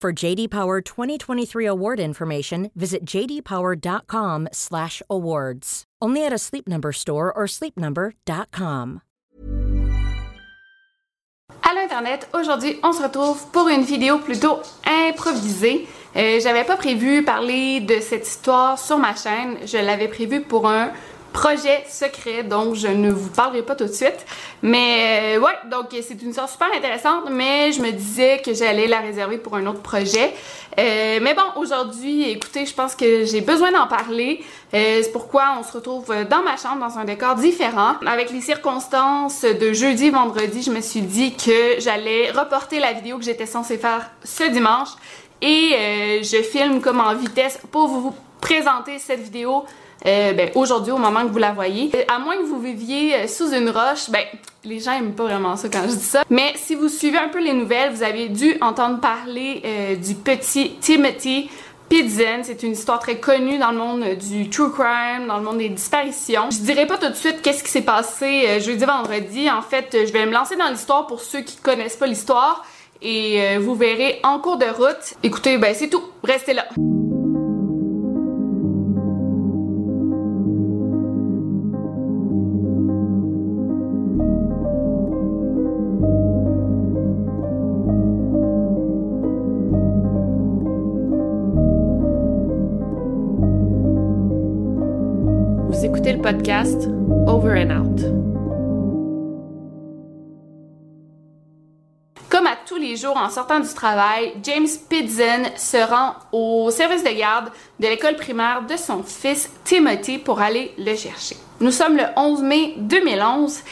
For JD Power 2023 award information, visit jdpower.com/awards. Only at a Sleep Number store or sleepnumber.com. Allô Internet, aujourd'hui on se retrouve pour une vidéo plutôt improvisée. Euh, J'avais pas prévu parler de cette histoire sur ma chaîne, je l'avais prévu pour un projet secret, donc je ne vous parlerai pas tout de suite. Mais euh, ouais, donc c'est une histoire super intéressante, mais je me disais que j'allais la réserver pour un autre projet. Euh, mais bon, aujourd'hui, écoutez, je pense que j'ai besoin d'en parler. Euh, c'est pourquoi on se retrouve dans ma chambre, dans un décor différent. Avec les circonstances de jeudi vendredi, je me suis dit que j'allais reporter la vidéo que j'étais censée faire ce dimanche. Et euh, je filme comme en vitesse pour vous présenter cette vidéo euh, ben, aujourd'hui au moment que vous la voyez. Euh, à moins que vous viviez euh, sous une roche, ben les gens aiment pas vraiment ça quand je dis ça. Mais si vous suivez un peu les nouvelles, vous avez dû entendre parler du petit Timothy Pidzen. C'est une histoire très connue dans le monde du true crime, dans le monde des disparitions. Je dirais pas tout de suite qu'est-ce qui s'est passé jeudi vendredi. En fait, je vais me lancer dans l'histoire pour ceux qui connaissent pas l'histoire et vous verrez en cours de route. Écoutez, ben c'est tout. Restez là. Podcast Over and Out. Comme à tous les jours en sortant du travail, James Pidzen se rend au service de garde de l'école primaire de son fils Timothy pour aller le chercher. Nous sommes le 11 mai 2011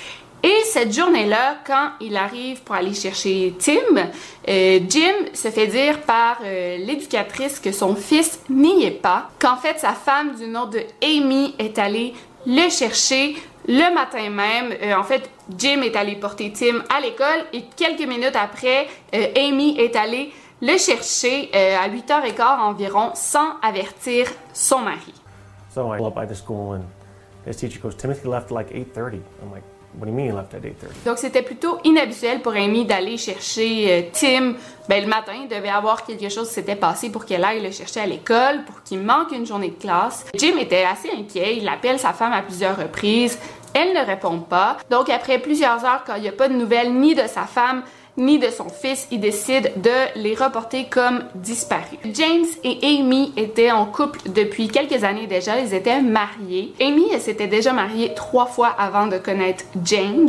et cette journée-là, quand il arrive pour aller chercher Tim, euh, Jim se fait dire par euh, l'éducatrice que son fils n'y est pas, qu'en fait sa femme du nom de Amy est allée le chercher le matin même. Euh, en fait, Jim est allé porter Tim à l'école et quelques minutes après, euh, Amy est allée le chercher euh, à 8h15 environ sans avertir son mari. So I pull up by the school and his teacher goes, Timothy left like 8.30. I'm like, what do you mean he left at 8.30? Donc c'était plutôt inhabituel pour Amy d'aller chercher euh, Tim. Ben, le matin, il devait avoir quelque chose qui s'était passé pour qu'elle aille le chercher à l'école, pour qu'il manque une journée de classe. Jim était assez inquiet, il appelle sa femme à plusieurs reprises. Elle ne répond pas. Donc après plusieurs heures, quand il n'y a pas de nouvelles ni de sa femme, ni de son fils, il décide de les reporter comme disparus. James et Amy étaient en couple depuis quelques années déjà, ils étaient mariés. Amy, s'était déjà mariée trois fois avant de connaître James,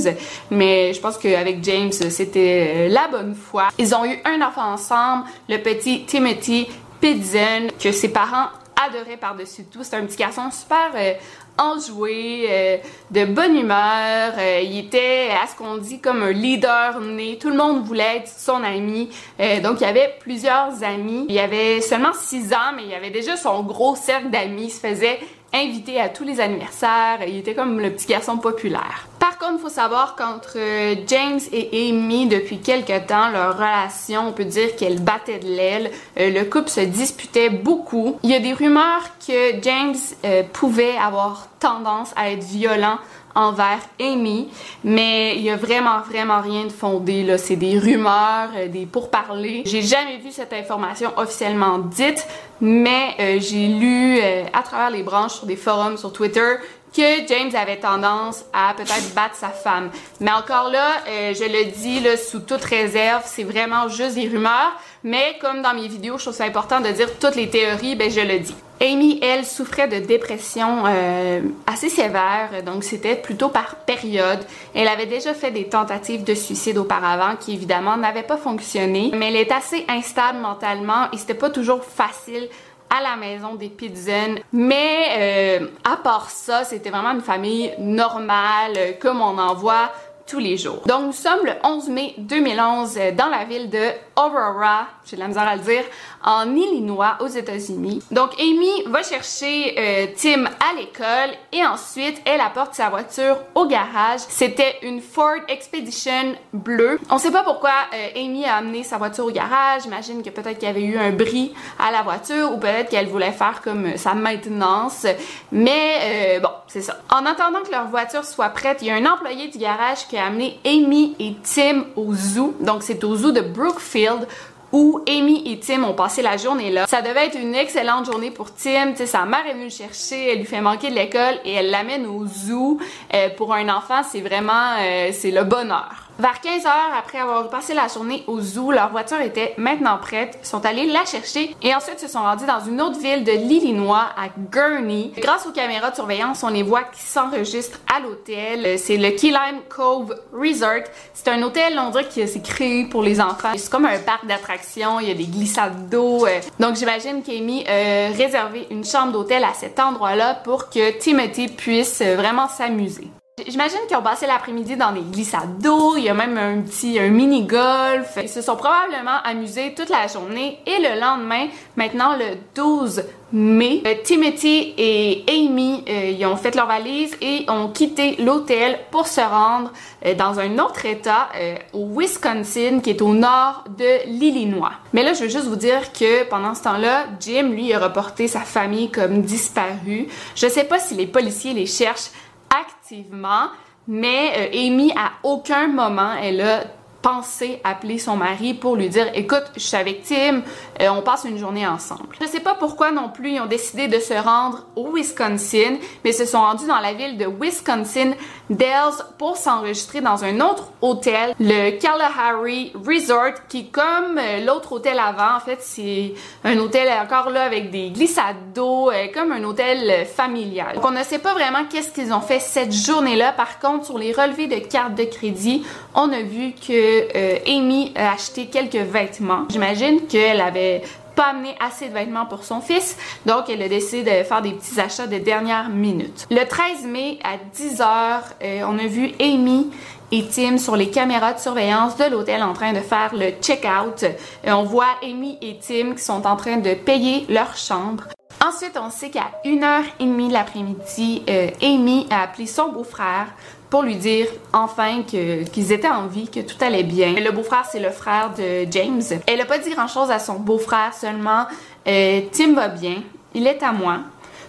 mais je pense qu'avec James, c'était la bonne foi. Ils ont eu un enfant ensemble, le petit Timothy Pidzen, que ses parents adoraient par-dessus tout. C'est un petit garçon super euh, enjoué, euh, de bonne humeur. Euh, il était, à ce qu'on dit, comme un leader né. Tout le monde voulait être son ami. Euh, donc, il y avait plusieurs amis. Il avait seulement 6 ans, mais il avait déjà son gros cercle d'amis. Il se faisait inviter à tous les anniversaires. Il était comme le petit garçon populaire. Il faut savoir qu'entre euh, James et Amy, depuis quelque temps, leur relation, on peut dire qu'elle battait de l'aile. Euh, le couple se disputait beaucoup. Il y a des rumeurs que James euh, pouvait avoir tendance à être violent envers Amy, mais il y a vraiment vraiment rien de fondé là, c'est des rumeurs, des pourparlers. J'ai jamais vu cette information officiellement dite, mais j'ai lu à travers les branches sur des forums sur Twitter que James avait tendance à peut-être battre sa femme. Mais encore là, euh, je le dis sous toute réserve, c'est vraiment juste des rumeurs. Mais comme dans mes vidéos, je trouve ça important de dire toutes les théories, ben je le dis. Amy, elle, souffrait de dépression euh, assez sévère, donc c'était plutôt par période. Elle avait déjà fait des tentatives de suicide auparavant qui évidemment n'avaient pas fonctionné, mais elle est assez instable mentalement et c'était pas toujours facile à la maison des Pidzen. Mais euh, à part ça, c'était vraiment une famille normale, euh, comme on en voit tous les jours. Donc nous sommes le 11 mai 2011 euh, dans la ville de Aurora, j'ai de la misère à le dire, en Illinois aux États-Unis. Donc Amy va chercher euh, Tim à l'école et ensuite elle apporte sa voiture au garage. C'était une Ford Expedition bleue. On sait pas pourquoi euh, Amy a amené sa voiture au garage. J'imagine que peut-être qu'il y avait eu un bris à la voiture ou peut-être qu'elle voulait faire comme sa maintenance. Mais bon, c'est ça. En attendant que leur voiture soit prête, il y a un employé du garage qui a amené Amy et Tim au zoo. Donc c'est au zoo de Brookfield où Amy et Tim ont passé la journée là. Ça devait être une excellente journée pour Tim. sa mère est venue le chercher, elle lui fait manquer de l'école et elle l'amène au zoo. Euh, pour un enfant, c'est vraiment euh, c'est le bonheur. Vers 15 heures après avoir passé la journée au zoo, leur voiture était maintenant prête. Sont allés la chercher et ensuite se sont rendus dans une autre ville de l'Illinois, à Gurney. Grâce aux caméras de surveillance, on les voit qui s'enregistrent à l'hôtel. Euh, c'est le Key Lime Cove Resort. C'est un hôtel, on dirait, qui s'est créé pour les enfants. C'est comme un parc d'attractions. Il y a des glissades d'eau. Euh. Donc j'imagine qu'Amy a réservé une chambre d'hôtel à cet endroit-là pour que Timothy puisse vraiment s'amuser. J'imagine qu'ils ont passé l'après-midi dans des glissades d'eau, il y a même un petit un mini-golf. Ils se sont probablement amusés toute la journée et le lendemain, maintenant le 12 mai, euh, Timothy et Amy euh, ils ont fait leur valise et ont quitté l'hôtel pour se rendre euh, dans un autre état au Wisconsin qui est au nord de l'Illinois. Mais là, je veux juste vous dire que pendant ce temps-là, Jim lui a reporté sa famille comme disparue. Je sais pas si les policiers les cherchent activement, mais euh, Amy, à aucun moment, elle a pensé appeler son mari pour lui dire écoute je suis avec Tim euh, on passe une journée ensemble. Je sais pas pourquoi non plus ils ont décidé de se rendre au Wisconsin mais se sont rendus dans la ville de Wisconsin Dells pour s'enregistrer dans un autre hôtel le Kalahari Resort qui comme euh, l'autre hôtel avant en fait c'est un hôtel encore là avec des glissades d'eau euh, comme un hôtel familial. Donc on ne sait pas vraiment qu'est-ce qu'ils ont fait cette journée là par contre sur les relevés de cartes de crédit on a vu que euh, Amy a acheté quelques vêtements. J'imagine qu'elle avait pas amené assez de vêtements pour son fils, donc elle a décidé de faire des petits achats de dernière minute. Le 13 mai à 10h, euh, on a vu Amy et Tim sur les caméras de surveillance de l'hôtel en train de faire le check-out. Euh, on voit Amy et Tim qui sont en train de payer leur chambre. Ensuite, on sait qu'à 1h30 de l'après-midi, Amy a appelé son beau-frère pour lui dire enfin qu'ils étaient en vie, que tout allait bien. Le beau-frère, c'est le frère de James. Elle a pas dit grand-chose à son beau-frère, seulement euh, Tim va bien, il est à moi,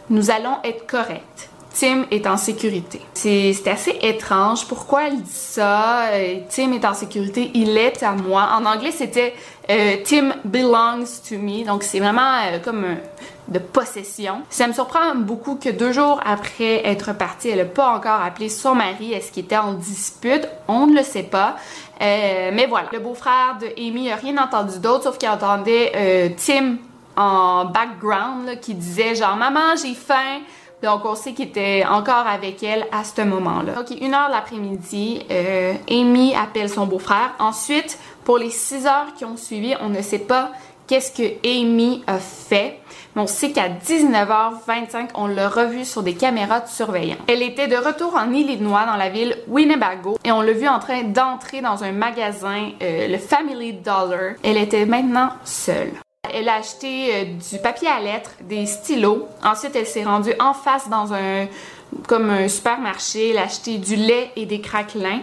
nous allons être corrects. Tim est en sécurité. C'est assez étrange. Pourquoi elle dit ça? Euh, Tim est en sécurité, il est à moi. En anglais, c'était euh, Tim belongs to me. Donc, c'est vraiment comme de possession. Ça me surprend beaucoup que deux jours après être partie, elle n'a pas encore appelé son mari. Est-ce qu'il était en dispute? On ne le sait pas. Euh, mais voilà. Le beau-frère de Amy n'a rien entendu d'autre, sauf qu'il entendait euh, Tim en background qui disait genre Maman, j'ai faim. Donc, on sait qu'il était encore avec elle à ce moment-là. Ok, une heure l'après-midi, euh, Amy appelle son beau-frère. Ensuite, pour les six heures qui ont suivi, on ne sait pas qu'est-ce que Amy a fait. Mais on sait qu'à 19h25, on l'a revue sur des caméras de surveillance. Elle était de retour en Illinois, dans la ville Winnebago, et on l'a vue en train d'entrer dans un magasin, euh, le Family Dollar. Elle était maintenant seule. Elle a acheté euh, du papier à lettres, des stylos. Ensuite, elle s'est rendue en face dans un comme un supermarché. Elle a acheté du lait et des craquelins.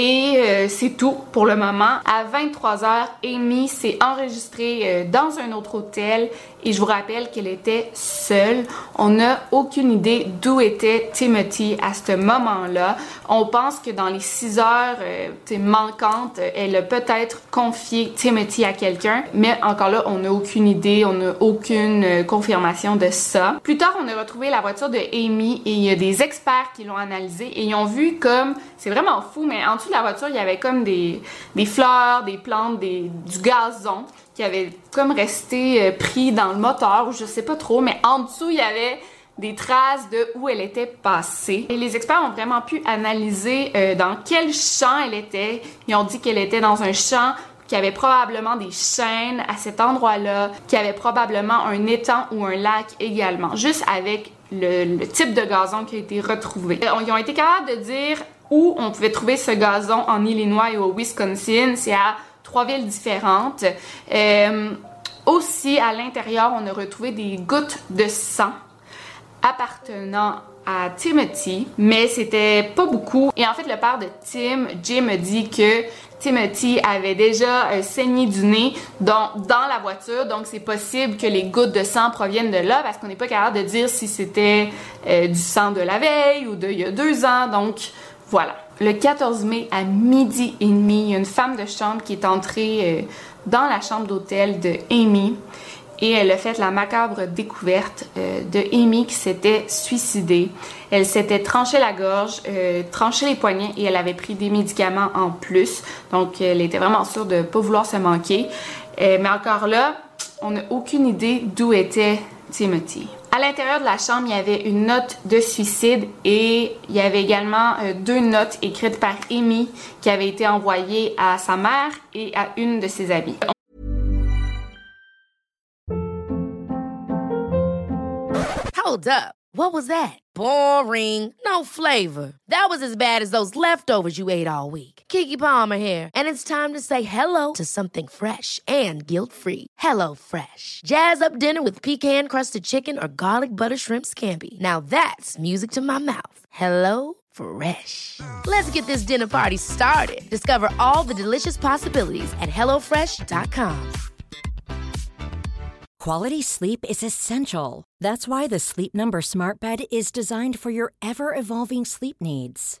Et euh, c'est tout pour le moment. À 23h, Amy s'est enregistrée dans un autre hôtel et je vous rappelle qu'elle était seule. On n'a aucune idée d'où était Timothy à ce moment-là. On pense que dans les 6 heures euh, manquantes, elle a peut-être confié Timothy à quelqu'un, mais encore là, on n'a aucune idée, on n'a aucune euh, confirmation de ça. Plus tard, on a retrouvé la voiture de Amy et il y a des experts qui l'ont analysée et ils ont vu comme, c'est vraiment fou, mais en dessous la voiture, il y avait comme des, des fleurs, des plantes, des, du gazon qui avait comme resté euh, pris dans le moteur ou je sais pas trop, mais en dessous, il y avait des traces de où elle était passée. Et les experts ont vraiment pu analyser euh, dans quel champ elle était. Ils ont dit qu'elle était dans un champ qui avait probablement des chaînes à cet endroit-là, qui avait probablement un étang ou un lac également, juste avec le, type de gazon qui a été retrouvé. Euh, ils ont été capables de dire où on pouvait trouver ce gazon en Illinois et au Wisconsin. C'est à trois villes différentes. Euh, aussi, à l'intérieur, on a retrouvé des gouttes de sang appartenant à Timothy, mais c'était pas beaucoup. Et en fait, le père de Tim, Jim, dit que Timothy avait déjà euh, saigné du nez dans, dans la voiture, donc c'est possible que les gouttes de sang proviennent de là parce qu'on n'est pas capable de dire si c'était euh, du sang de la veille ou d'il y a deux ans. Donc voilà. Le 14 mai à midi et demi, une femme de chambre qui est entrée euh, dans la chambre d'hôtel de Amy et elle a fait la macabre découverte euh, de Amy qui s'était suicidée. Elle s'était tranché la gorge, euh, tranché les poignets et elle avait pris des médicaments en plus. Donc elle était vraiment sûre de ne pas vouloir se manquer. mais encore là, on n'a aucune idée d'où était Timothy. À l'intérieur de la chambre, il y avait une note de suicide et il y avait également euh, deux notes écrites par Amy qui avaient été envoyées à sa mère et à une de ses amies. Hold up. What was that? Boring. No flavor. That was as bad as those leftovers you ate all week. Kiki Palmer here, and it's time to say hello to something fresh and guilt-free. Hello Fresh. Jazz up dinner with pecan-crusted chicken or garlic butter shrimp scampi. Now that's music to my mouth. Hello Fresh. Let's get this dinner party started. Discover all the delicious possibilities at hellofresh.com. Quality sleep is essential. That's why the Sleep Number Smart Bed is designed for your ever evolving sleep needs.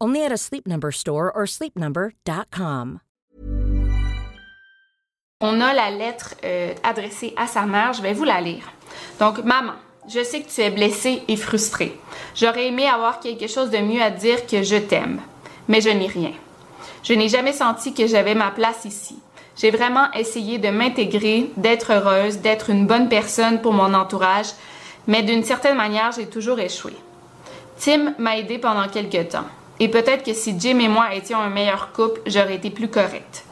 Only at a Sleep Number store or sleepnumber.com. On a la lettre euh, adressée à sa mère, je vais vous la lire. Donc maman, je sais que tu es blessée et frustrée. J'aurais aimé avoir quelque chose de mieux à dire que je t'aime, mais je n'ai rien. Je n'ai jamais senti que j'avais ma place ici. J'ai vraiment essayé de m'intégrer, d'être heureuse, d'être une bonne personne pour mon entourage, mais d'une certaine manière, j'ai toujours échoué. Tim m'a aidé pendant quelques temps. Et peut-être que si Jim et moi étions un meilleur couple, j'aurais été plus correcte.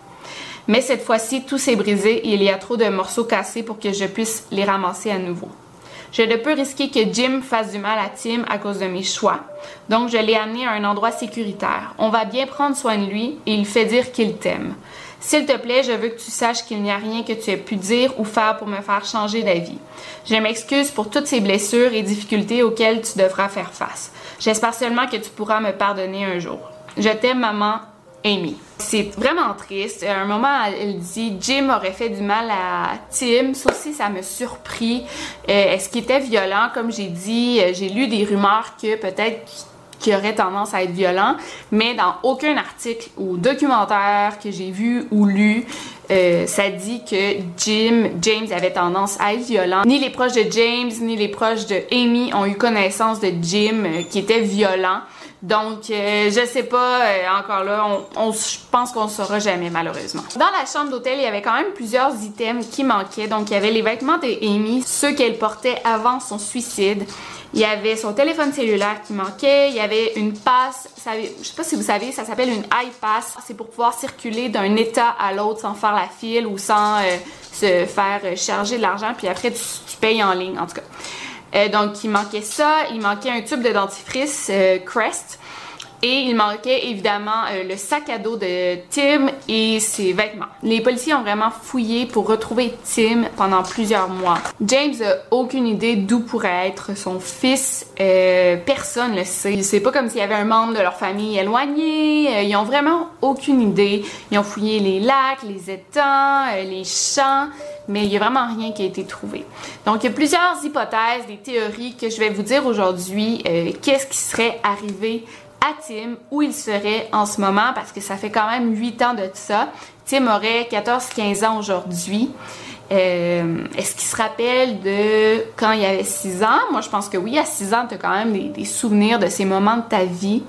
Mais cette fois-ci, tout s'est brisé et il y a trop de morceaux cassés pour que je puisse les ramasser à nouveau. Je ne peux risquer que Jim fasse du mal à Tim à cause de mes choix. Donc, je l'ai amené à un endroit sécuritaire. On va bien prendre soin de lui et il fait dire qu'il t'aime. S'il te plaît, je veux que tu saches qu'il n'y a rien que tu aies pu dire ou faire pour me faire changer d'avis. Je m'excuse pour toutes ces blessures et difficultés auxquelles tu devras faire face. J'espère seulement que tu pourras me pardonner un jour. Je t'aime, maman, Amy. C'est vraiment triste. À un moment, elle dit Jim aurait fait du mal à Tim. Ça aussi, ça me surpris. Euh, est-ce qu'il était violent? Comme j'ai dit, euh, j'ai lu des rumeurs que peut-être qui aurait tendance à être violent, mais dans aucun article ou documentaire que j'ai vu ou lu, euh, ça dit que Jim, James avait tendance à être violent. Ni les proches de James, ni les proches de Amy ont eu connaissance de Jim euh, qui était violent. Donc, euh, je sais pas, encore là, on, pense qu'on saura jamais malheureusement. Dans la chambre d'hôtel, il y avait quand même plusieurs items qui manquaient. Donc, il y avait les vêtements de Amy, ceux qu'elle portait avant son suicide. Il y avait son téléphone cellulaire qui manquait, il y avait une passe, je sais pas si vous savez, ça s'appelle une iPass. C'est pour pouvoir circuler d'un état à l'autre sans faire la file ou sans euh, se faire charger de l'argent, puis après tu, payes en ligne, en tout cas. Euh, donc, il manquait ça, il manquait un tube de dentifrice euh, Crest. Et il manquait évidemment euh, le sac à dos de Tim et ses vêtements. Les policiers ont vraiment fouillé pour retrouver Tim pendant plusieurs mois. James a aucune idée d'où pourrait être son fils. Euh, personne le sait. C'est pas comme s'il y avait un membre de leur famille éloigné. Euh, ils ont vraiment aucune idée. Ils ont fouillé les lacs, les étangs, les champs mais il n'y a vraiment rien qui a été trouvé. Donc, il y a plusieurs hypothèses, des théories que je vais vous dire aujourd'hui. Qu'est-ce qui serait arrivé à Tim où il serait en ce moment parce que ça fait quand même 8 ans de ça. Tim aurait 14-15 ans aujourd'hui. Euh, est-ce qu'il se rappelle de quand il avait 6 ans? Moi, je pense que oui, à 6 ans, tu as quand même des, des, souvenirs de ces moments de ta vie.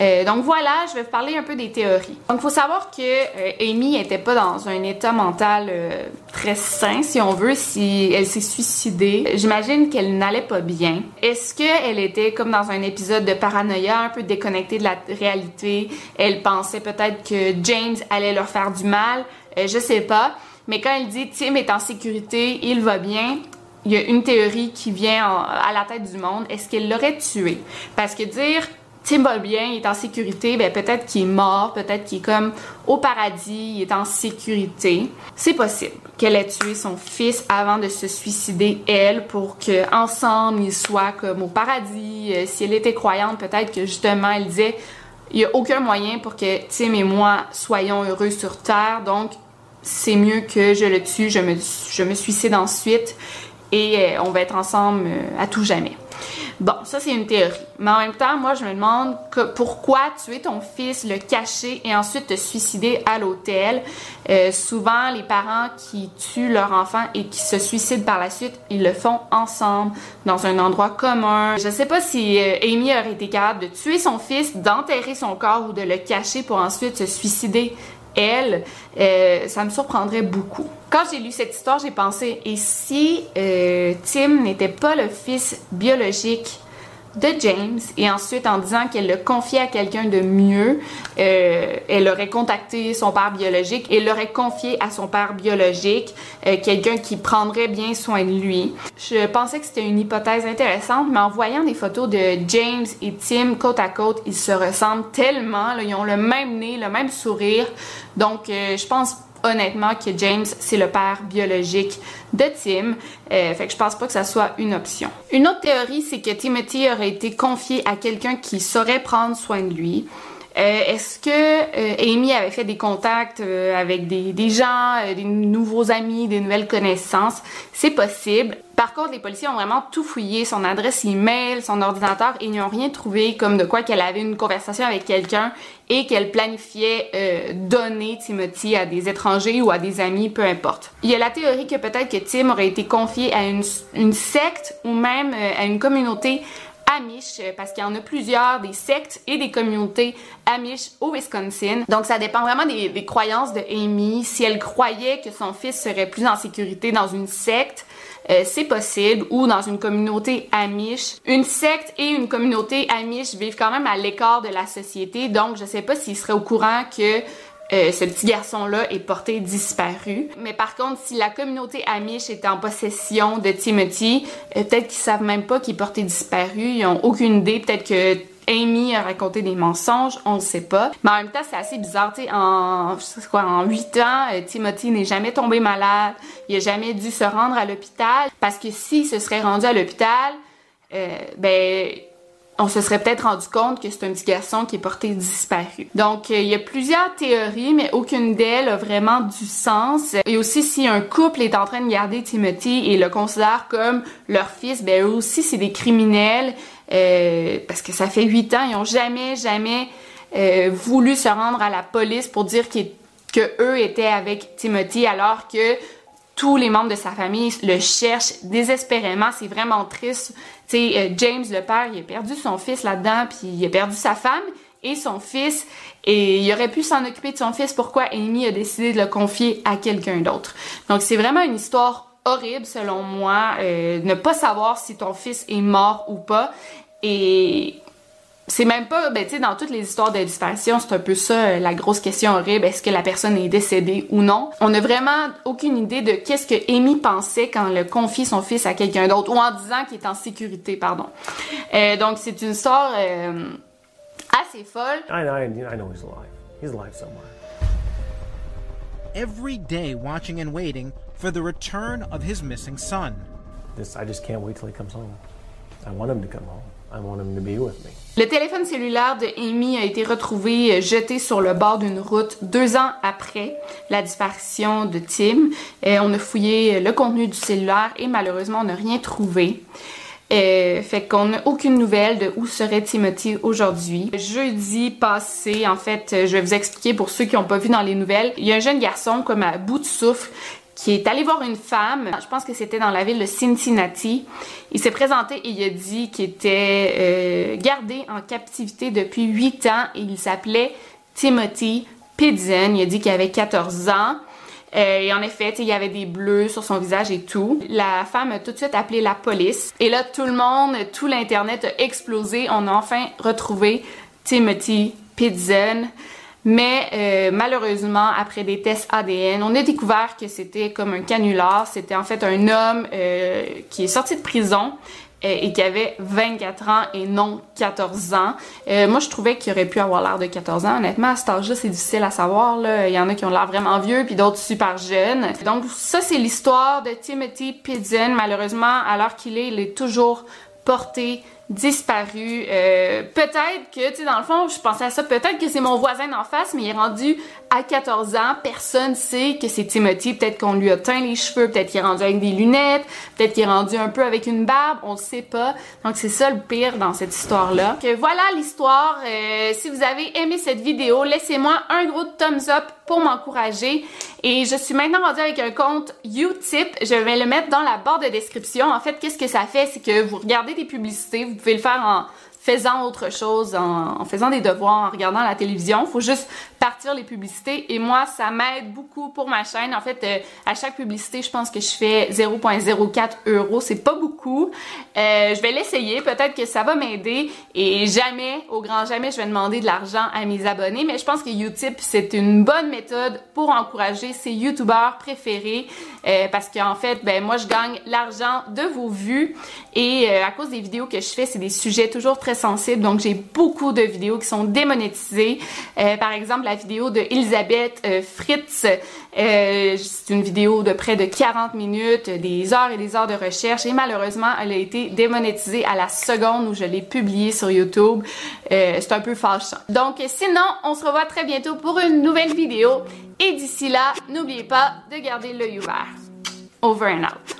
Euh, donc voilà, je vais vous parler un peu des théories. Donc il faut savoir que euh, Amy n'était pas dans un état mental euh, très sain, si on veut, si elle s'est suicidée. J'imagine qu'elle n'allait pas bien. Est-ce qu'elle était comme dans un épisode de paranoïa, un peu déconnectée de la réalité? Elle pensait peut-être que James allait leur faire du mal? je sais pas. Mais quand elle dit Tim est en sécurité, il va bien, il y a une théorie qui vient à la tête du monde. Est-ce qu'elle l'aurait tué? Parce que dire Tim va bien, il est en sécurité, ben peut-être qu'il est mort, peut-être qu'il est comme au paradis, il est en sécurité. C'est possible qu'elle ait tué son fils avant de se suicider elle pour que ensemble ils soient comme au paradis. Euh, si elle était croyante, peut-être que justement elle disait il n'y a aucun moyen pour que Tim et moi soyons heureux sur terre, donc c'est mieux que je le tue, je me, je me suicide ensuite et euh, on va être ensemble euh, à tout jamais. Bon, ça c'est une théorie. Mais en même temps, moi je me demande que, pourquoi tuer ton fils, le cacher et ensuite te suicider à l'hôtel. Euh, souvent, les parents qui tuent leur enfant et qui se suicident par la suite, ils le font ensemble, dans un endroit commun. Je sais pas si euh, Amy aurait été capable de tuer son fils, d'enterrer son corps ou de le cacher pour ensuite se suicider elle, euh, ça me surprendrait beaucoup. Quand j'ai lu cette histoire, j'ai pensé, et si euh, Tim n'était pas le fils biologique de James et ensuite en disant qu'elle le confiait à quelqu'un de mieux, euh, elle aurait contacté son père biologique et l'aurait confié à son père biologique, euh, quelqu'un qui prendrait bien soin de lui. Je pensais que c'était une hypothèse intéressante, mais en voyant des photos de James et Tim côte à côte, ils se ressemblent tellement, ils ont le même nez, le même sourire, donc euh, je pense honnêtement que James, c'est le père biologique de Tim. Euh, fait que je pense pas que ça soit une option. Une autre théorie, c'est que Timothy aurait été confié à quelqu'un qui saurait prendre soin de lui. Euh, est-ce que euh, Amy avait fait des contacts avec des gens, des nouveaux amis, des nouvelles connaissances? C'est possible. Par contre, les policiers ont vraiment tout fouillé, son adresse email, son ordinateur, et ils n'ont rien trouvé comme de quoi qu'elle avait une conversation avec quelqu'un et qu'elle planifiait donner Timothy à des étrangers ou à des amis, peu importe. Il y a la théorie que peut-être que Tim aurait été confié à une, secte ou même à une communauté Amish, euh, parce qu'il y en a plusieurs, des sectes et des communautés Amish au Wisconsin. Donc ça dépend vraiment des, croyances de Amy. Si elle croyait que son fils serait plus en sécurité dans une secte, euh, c'est possible, ou dans une communauté Amish. Une secte et une communauté Amish vivent quand même à l'écart de la société, donc je sais pas s'il serait au courant que euh, ce petit garçon-là est porté disparu. Mais par contre, si la communauté Amish est en possession de Timothy, euh, peut-être qu'ils savent même pas qu'il est porté disparu, ils ont aucune idée, peut-être que Amy a raconté des mensonges, on ne sait pas. Mais en même temps, c'est assez bizarre, tu sais, en, en 8 ans, euh, Timothy n'est jamais tombé malade, il a jamais dû se rendre à l'hôpital, parce que s'il se serait rendu à l'hôpital, ben on se serait peut-être rendu compte que c'est un petit garçon qui est porté disparu. Donc, euh, il y a plusieurs théories, mais aucune d'elles a vraiment du sens. Et aussi, si un couple est en train de garder Timothy et le considère comme leur fils, ben eux aussi, c'est des criminels, euh, parce que ça fait huit ans, ils ont jamais, jamais euh, voulu se rendre à la police pour dire que eux étaient avec Timothy, alors que tous les membres de sa famille le cherchent désespérément. C'est vraiment triste. Tu euh, James, le père, il a perdu son fils là-dedans, puis il a perdu sa femme et son fils. Et il aurait pu s'en occuper de son fils. Pourquoi Amy a décidé de le confier à quelqu'un d'autre? Donc, c'est vraiment une histoire horrible selon moi, euh, ne pas savoir si ton fils est mort ou pas. Et c'est même pas, ben tu sais, dans toutes les histoires de disparition, c'est un peu ça euh, la grosse question horrible, est-ce que la personne est décédée ou non? On n'a vraiment aucune idée de qu'est-ce que Amy pensait quand elle confie son fils à quelqu'un d'autre, ou en disant qu'il est en sécurité, pardon. Euh, donc c'est une histoire euh, assez folle. I, I, I know he's alive. He's alive somewhere. Every day watching and waiting for the return of his missing son. This, I just can't wait till he comes home. I want him to come home. I want him to be with me. Le téléphone cellulaire de Amy a été retrouvé euh, jeté sur le bord d'une route deux ans après la disparition de Tim. Et on a fouillé le contenu du cellulaire et malheureusement on n'a rien trouvé. Euh, fait qu'on n'a aucune nouvelle de où serait Timothy aujourd'hui. Jeudi passé, en fait, je vais vous expliquer pour ceux qui n'ont pas vu dans les nouvelles, il y a un jeune garçon comme à bout de souffle qui est allé voir une femme, je pense que c'était dans la ville de Cincinnati. Il s'est présenté et il a dit qu'il était euh, gardé en captivité depuis 8 ans et il s'appelait Timothy Pidzen. Il a dit qu'il avait 14 ans. Euh, et en effet, il y avait des bleus sur son visage et tout. La femme a tout de suite appelé la police. Et là, tout le monde, tout l'Internet a explosé. On a enfin retrouvé Timothy Pidzen. Mais euh, malheureusement, après des tests ADN, on a découvert que c'était comme un canular. C'était en fait un homme euh, qui est sorti de prison euh, et qui avait 24 ans et non 14 ans. Moi, je trouvais qu'il aurait pu avoir l'air de 14 ans. Honnêtement, à cet âge-là, c'est difficile à savoir. Il y en a qui ont l'air vraiment vieux, puis d'autres super jeunes. Donc, ça, c'est l'histoire de Timothy Pidgeon. Malheureusement, alors qu'il est, il est toujours porté disparu. Euh, peut-être que, tu sais, dans le fond, je pensais à ça, peut-être que c'est mon voisin d'en face, mais il est rendu à 14 ans, personne sait que c'est Timothy. Peut-être qu'on lui a teint les cheveux, peut-être qu'il est rendu avec des lunettes, peut-être qu'il est rendu un peu avec une barbe, on ne sait pas. Donc c'est ça le pire dans cette histoire-là. Que voilà l'histoire. Euh, si vous avez aimé cette vidéo, laissez-moi un gros thumbs up pour m'encourager. Et je suis maintenant rendue avec un compte Utip. Je vais le mettre dans la barre de description. En fait, qu'est-ce que ça fait? C'est que vous regardez des publicités, vous pouvez le faire en faisant autre chose, en, faisant des devoirs, en regardant la télévision. Faut juste partir les publicités et moi, ça m'aide beaucoup pour ma chaîne. En fait, euh, à chaque publicité, je pense que je fais 0.04 euros. C'est pas beaucoup. Euh, je vais l'essayer. Peut-être que ça va m'aider et jamais, au grand jamais, je vais demander de l'argent à mes abonnés. Mais je pense que Utip, c'est une bonne méthode pour encourager ses YouTubeurs préférés euh, parce qu'en fait, ben moi, je gagne l'argent de vos vues et à cause des vidéos que je fais, c'est des sujets toujours très sensible, donc j'ai beaucoup de vidéos qui sont démonétisées. Euh, par exemple, la vidéo de Elisabeth euh, Fritz, euh, c'est une vidéo de près de 40 minutes, des heures et des heures de recherche, et malheureusement, elle a été démonétisée à la seconde où je l'ai publiée sur YouTube. c'est un peu fâchant. Donc, sinon, on se revoit très bientôt pour une nouvelle vidéo, et d'ici là, n'oubliez pas de garder l'œil ouvert. Over and out.